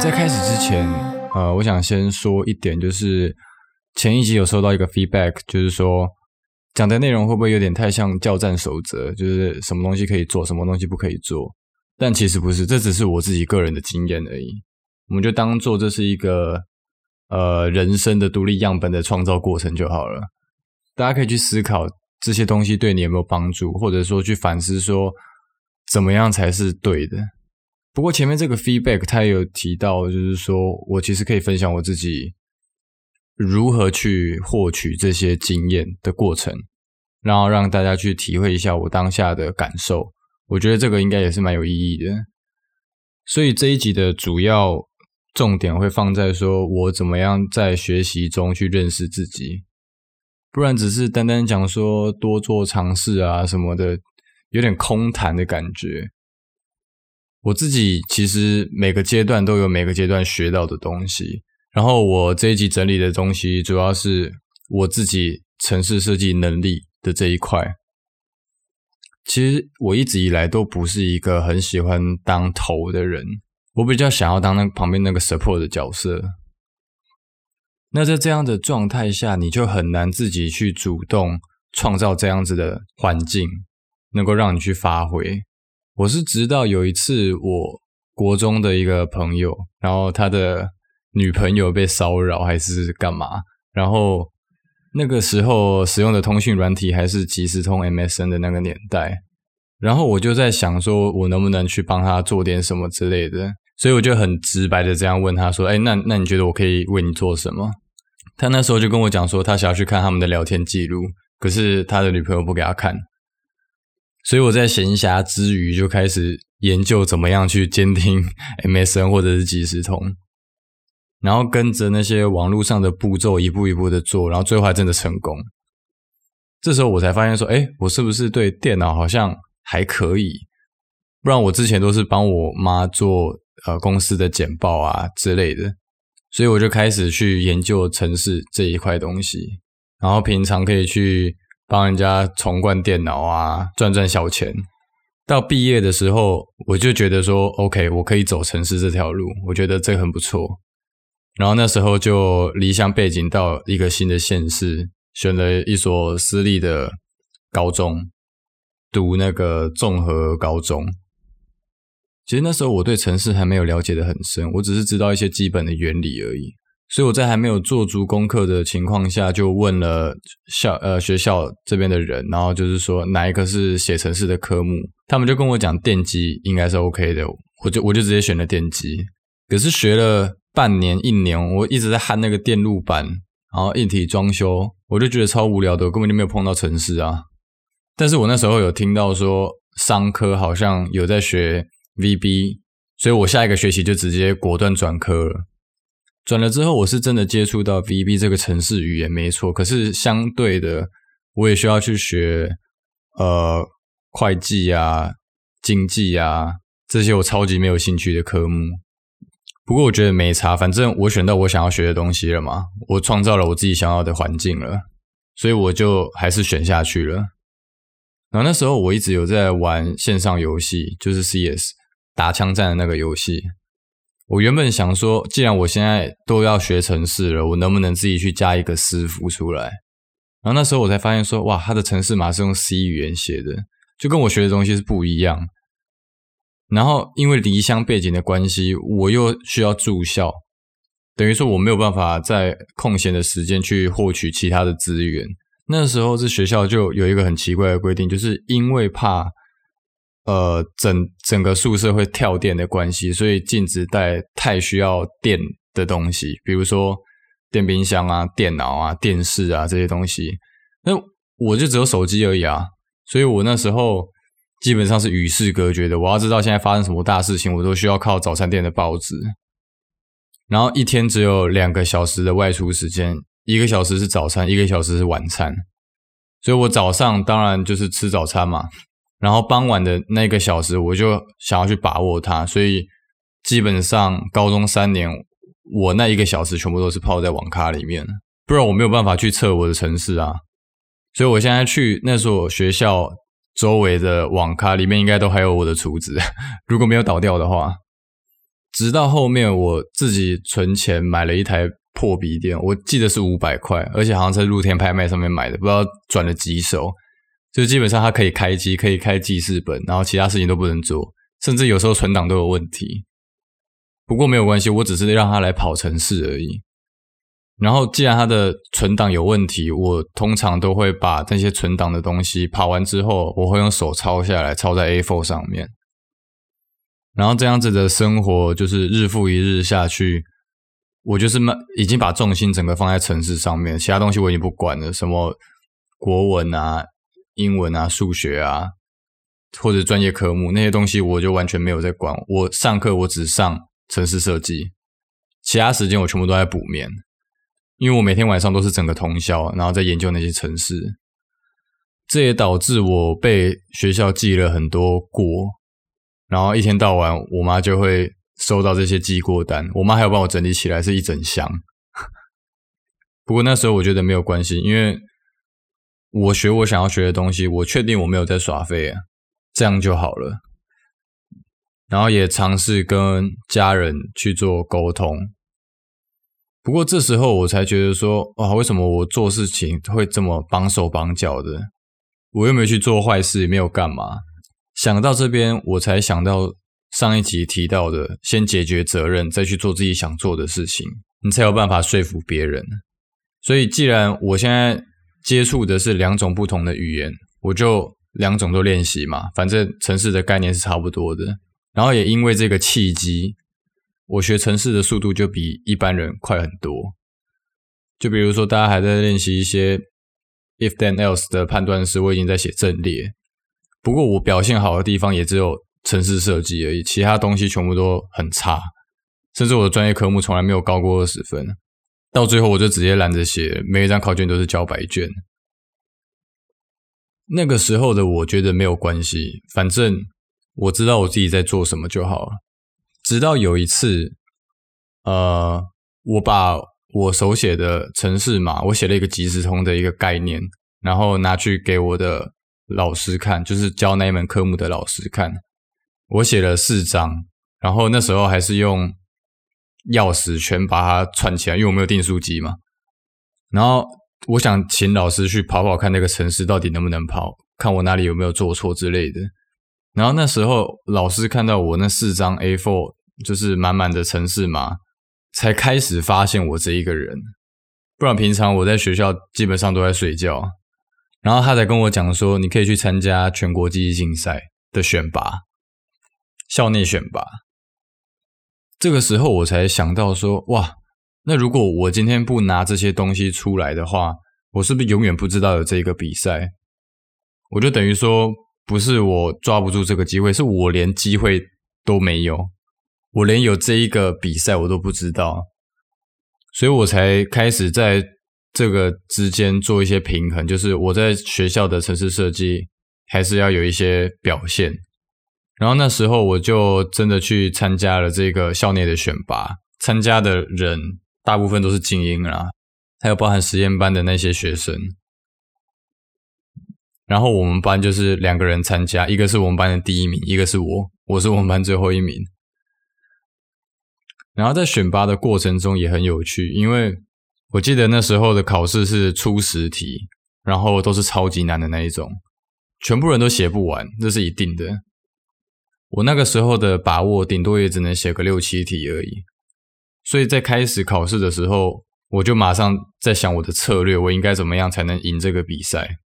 在开始之前，呃，我想先说一点，就是前一集有收到一个 feedback，就是说讲的内容会不会有点太像教战守则，就是什么东西可以做，什么东西不可以做？但其实不是，这只是我自己个人的经验而已。我们就当做这是一个呃人生的独立样本的创造过程就好了。大家可以去思考这些东西对你有没有帮助，或者说去反思说怎么样才是对的。不过前面这个 feedback 他也有提到，就是说我其实可以分享我自己如何去获取这些经验的过程，然后让大家去体会一下我当下的感受。我觉得这个应该也是蛮有意义的。所以这一集的主要重点会放在说我怎么样在学习中去认识自己，不然只是单单讲说多做尝试啊什么的，有点空谈的感觉。我自己其实每个阶段都有每个阶段学到的东西，然后我这一集整理的东西主要是我自己城市设计能力的这一块。其实我一直以来都不是一个很喜欢当头的人，我比较想要当那旁边那个 support 的角色。那在这样的状态下，你就很难自己去主动创造这样子的环境，能够让你去发挥。我是直到有一次，我国中的一个朋友，然后他的女朋友被骚扰还是干嘛，然后那个时候使用的通讯软体还是即时通 MSN 的那个年代，然后我就在想说，我能不能去帮他做点什么之类的，所以我就很直白的这样问他说：“哎，那那你觉得我可以为你做什么？”他那时候就跟我讲说，他想要去看他们的聊天记录，可是他的女朋友不给他看。所以我在闲暇之余就开始研究怎么样去监听 MSN 或者是即时通，然后跟着那些网络上的步骤一步一步的做，然后最后还真的成功。这时候我才发现说，诶，我是不是对电脑好像还可以？不然我之前都是帮我妈做呃公司的简报啊之类的，所以我就开始去研究城市这一块东西，然后平常可以去。帮人家重灌电脑啊，赚赚小钱。到毕业的时候，我就觉得说，OK，我可以走城市这条路，我觉得这很不错。然后那时候就离乡背井到一个新的县市，选了一所私立的高中，读那个综合高中。其实那时候我对城市还没有了解的很深，我只是知道一些基本的原理而已。所以我在还没有做足功课的情况下，就问了校呃学校这边的人，然后就是说哪一个是写城市的科目，他们就跟我讲电机应该是 OK 的，我就我就直接选了电机。可是学了半年一年，我一直在焊那个电路板，然后硬体装修，我就觉得超无聊的，我根本就没有碰到城市啊。但是我那时候有听到说商科好像有在学 VB，所以我下一个学期就直接果断转科了。转了之后，我是真的接触到 VB 这个程式语言没错，可是相对的，我也需要去学呃会计啊、经济啊这些我超级没有兴趣的科目。不过我觉得没差，反正我选到我想要学的东西了嘛，我创造了我自己想要的环境了，所以我就还是选下去了。然后那时候我一直有在玩线上游戏，就是 CS 打枪战的那个游戏。我原本想说，既然我现在都要学城市了，我能不能自己去加一个私服出来？然后那时候我才发现说，哇，他的城市码是用 C 语言写的，就跟我学的东西是不一样。然后因为离乡背景的关系，我又需要住校，等于说我没有办法在空闲的时间去获取其他的资源。那时候这学校就有一个很奇怪的规定，就是因为怕。呃，整整个宿舍会跳电的关系，所以禁止带太需要电的东西，比如说电冰箱啊、电脑啊、电视啊这些东西。那我就只有手机而已啊，所以我那时候基本上是与世隔绝的。我要知道现在发生什么大事情，我都需要靠早餐店的报纸。然后一天只有两个小时的外出时间，一个小时是早餐，一个小时是晚餐。所以我早上当然就是吃早餐嘛。然后傍晚的那个小时，我就想要去把握它，所以基本上高中三年，我那一个小时全部都是泡在网咖里面。不然我没有办法去测我的城市啊。所以我现在去那所学校周围的网咖里面，应该都还有我的厨子，如果没有倒掉的话。直到后面我自己存钱买了一台破笔电，我记得是五百块，而且好像在露天拍卖上面买的，不知道转了几手。就基本上它可以开机，可以开记事本，然后其他事情都不能做，甚至有时候存档都有问题。不过没有关系，我只是让它来跑程式而已。然后既然它的存档有问题，我通常都会把那些存档的东西跑完之后，我会用手抄下来，抄在 A4 上面。然后这样子的生活就是日复一日下去，我就是慢，已经把重心整个放在程式上面，其他东西我已经不管了，什么国文啊、英文啊、数学啊，或者专业科目那些东西，我就完全没有在管。我上课我只上城市设计，其他时间我全部都在补眠，因为我每天晚上都是整个通宵，然后在研究那些城市，这也导致我被学校记了很多过。然后一天到晚，我妈就会收到这些记过单，我妈还要帮我整理起来，是一整箱。不过那时候我觉得没有关系，因为我学我想要学的东西，我确定我没有在耍废啊，这样就好了。然后也尝试跟家人去做沟通。不过这时候我才觉得说，哇，为什么我做事情会这么绑手绑脚的？我又没有去做坏事，也没有干嘛。想到这边，我才想到上一集提到的，先解决责任，再去做自己想做的事情，你才有办法说服别人。所以，既然我现在接触的是两种不同的语言，我就两种都练习嘛，反正城市的概念是差不多的。然后也因为这个契机，我学城市的速度就比一般人快很多。就比如说，大家还在练习一些 if then else 的判断时，我已经在写阵列。不过我表现好的地方也只有城市设计而已，其他东西全部都很差，甚至我的专业科目从来没有高过二十分。到最后我就直接懒得写，每一张考卷都是交白卷。那个时候的我觉得没有关系，反正我知道我自己在做什么就好了。直到有一次，呃，我把我手写的程式码，我写了一个即时通的一个概念，然后拿去给我的。老师看，就是教那一门科目的老师看，我写了四张，然后那时候还是用钥匙全把它串起来，因为我没有订书机嘛。然后我想请老师去跑跑看那个城市到底能不能跑，看我哪里有没有做错之类的。然后那时候老师看到我那四张 A4 就是满满的城市码，才开始发现我这一个人。不然平常我在学校基本上都在睡觉。然后他才跟我讲说，你可以去参加全国记忆竞赛的选拔，校内选拔。这个时候我才想到说，哇，那如果我今天不拿这些东西出来的话，我是不是永远不知道有这个比赛？我就等于说，不是我抓不住这个机会，是我连机会都没有，我连有这一个比赛我都不知道，所以我才开始在。这个之间做一些平衡，就是我在学校的城市设计还是要有一些表现。然后那时候我就真的去参加了这个校内的选拔，参加的人大部分都是精英啦，还有包含实验班的那些学生。然后我们班就是两个人参加，一个是我们班的第一名，一个是我，我是我们班最后一名。然后在选拔的过程中也很有趣，因为。我记得那时候的考试是初十题，然后都是超级难的那一种，全部人都写不完，这是一定的。我那个时候的把握，顶多也只能写个六七题而已。所以在开始考试的时候，我就马上在想我的策略，我应该怎么样才能赢这个比赛。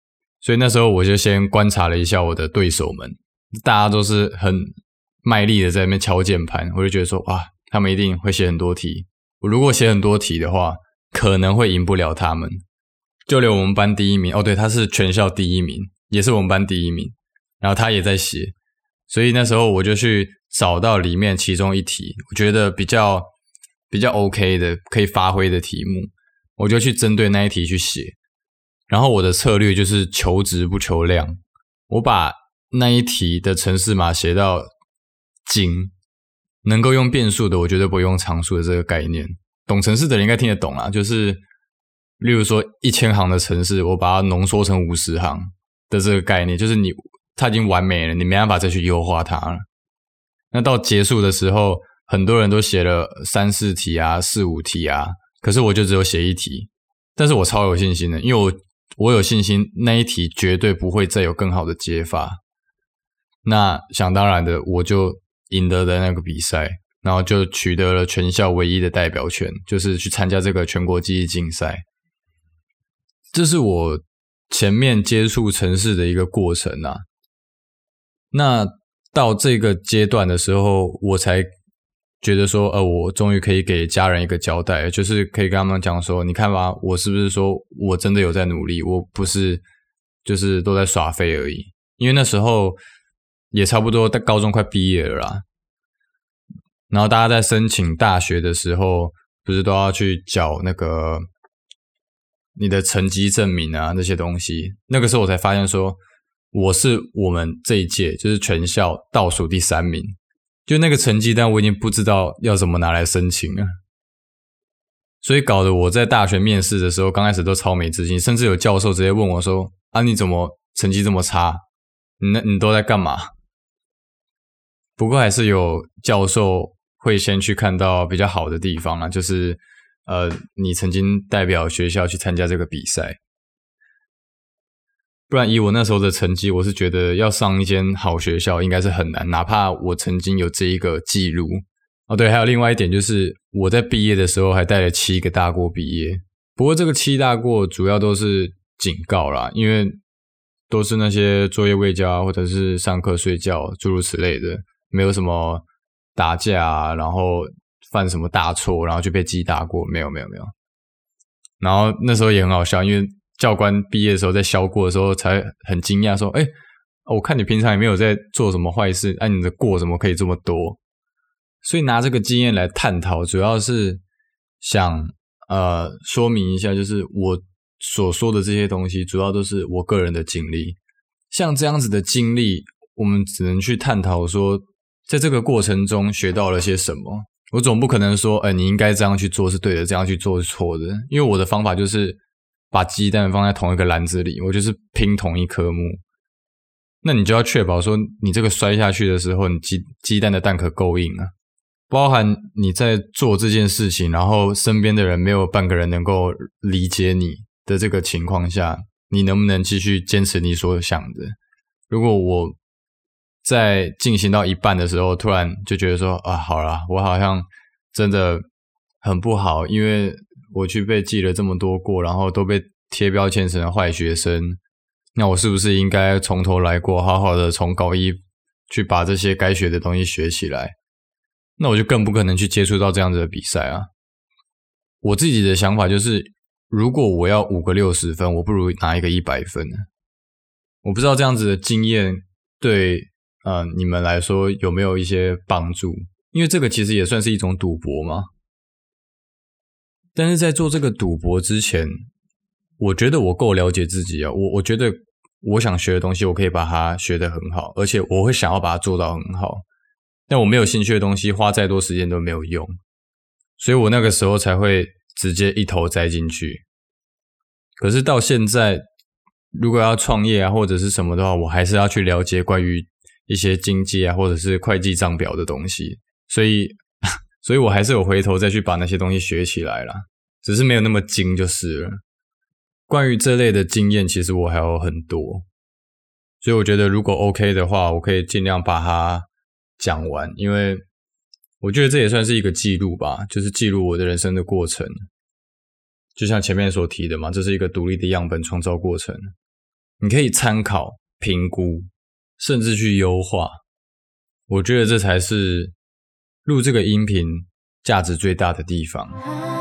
所以那时候我就先观察了一下我的对手们，大家都是很卖力的在那边敲键盘，我就觉得说，哇，他们一定会写很多题。我如果写很多题的话，可能会赢不了他们，就连我们班第一名哦，对，他是全校第一名，也是我们班第一名，然后他也在写，所以那时候我就去找到里面其中一题，我觉得比较比较 OK 的可以发挥的题目，我就去针对那一题去写，然后我的策略就是求质不求量，我把那一题的程式码写到精，能够用变数的，我绝对不用常数的这个概念。懂程式的人应该听得懂啊，就是例如说一千行的程式，我把它浓缩成五十行的这个概念，就是你它已经完美了，你没办法再去优化它了。那到结束的时候，很多人都写了三四题啊、四五题啊，可是我就只有写一题，但是我超有信心的，因为我我有信心那一题绝对不会再有更好的解法。那想当然的，我就赢得了那个比赛，然后就取得了全校唯一的代表权，就是去参加这个全国记忆竞赛。这是我前面接触城市的一个过程啊。那到这个阶段的时候，我才觉得说，呃，我终于可以给家人一个交代，就是可以跟他们讲说，你看吧，我是不是说我真的有在努力，我不是就是都在耍废而已。因为那时候也差不多在高中快毕业了啦，然后大家在申请大学的时候，不是都要去缴那个。你的成绩证明啊，那些东西，那个时候我才发现说，我是我们这一届就是全校倒数第三名，就那个成绩单我已经不知道要怎么拿来申请了，所以搞得我在大学面试的时候，刚开始都超没自信，甚至有教授直接问我说：“啊，你怎么成绩这么差？你那你都在干嘛？”不过还是有教授会先去看到比较好的地方啊，就是。呃，你曾经代表学校去参加这个比赛，不然以我那时候的成绩，我是觉得要上一间好学校应该是很难，哪怕我曾经有这一个记录。哦，对，还有另外一点就是我在毕业的时候还带了七个大过毕业，不过这个七大过主要都是警告啦，因为都是那些作业未交或者是上课睡觉诸如此类的，没有什么打架啊，然后。犯什么大错，然后就被记大过？没有，没有，没有。然后那时候也很好笑，因为教官毕业的时候在销过的时候，才很惊讶说：“哎，我看你平常也没有在做什么坏事，哎，你的过怎么可以这么多？”所以拿这个经验来探讨，主要是想呃说明一下，就是我所说的这些东西，主要都是我个人的经历。像这样子的经历，我们只能去探讨说，在这个过程中学到了些什么。我总不可能说，哎，你应该这样去做是对的，这样去做是错的。因为我的方法就是把鸡蛋放在同一个篮子里，我就是拼同一颗木。那你就要确保说，你这个摔下去的时候，你鸡鸡蛋的蛋壳够硬啊。包含你在做这件事情，然后身边的人没有半个人能够理解你的这个情况下，你能不能继续坚持你所想的？如果我。在进行到一半的时候，突然就觉得说啊，好啦，我好像真的很不好，因为我去被记了这么多过，然后都被贴标签成了坏学生。那我是不是应该从头来过，好好的从高一去把这些该学的东西学起来？那我就更不可能去接触到这样子的比赛啊。我自己的想法就是，如果我要五个六十分，我不如拿一个一百分。我不知道这样子的经验对。嗯、呃，你们来说有没有一些帮助？因为这个其实也算是一种赌博嘛。但是在做这个赌博之前，我觉得我够了解自己啊。我我觉得我想学的东西，我可以把它学得很好，而且我会想要把它做到很好。但我没有兴趣的东西，花再多时间都没有用。所以我那个时候才会直接一头栽进去。可是到现在，如果要创业啊或者是什么的话，我还是要去了解关于。一些经济啊，或者是会计账表的东西，所以，所以我还是有回头再去把那些东西学起来啦，只是没有那么精就是了。关于这类的经验，其实我还有很多，所以我觉得如果 OK 的话，我可以尽量把它讲完，因为我觉得这也算是一个记录吧，就是记录我的人生的过程。就像前面所提的嘛，这是一个独立的样本创造过程，你可以参考评估。甚至去优化，我觉得这才是录这个音频价值最大的地方。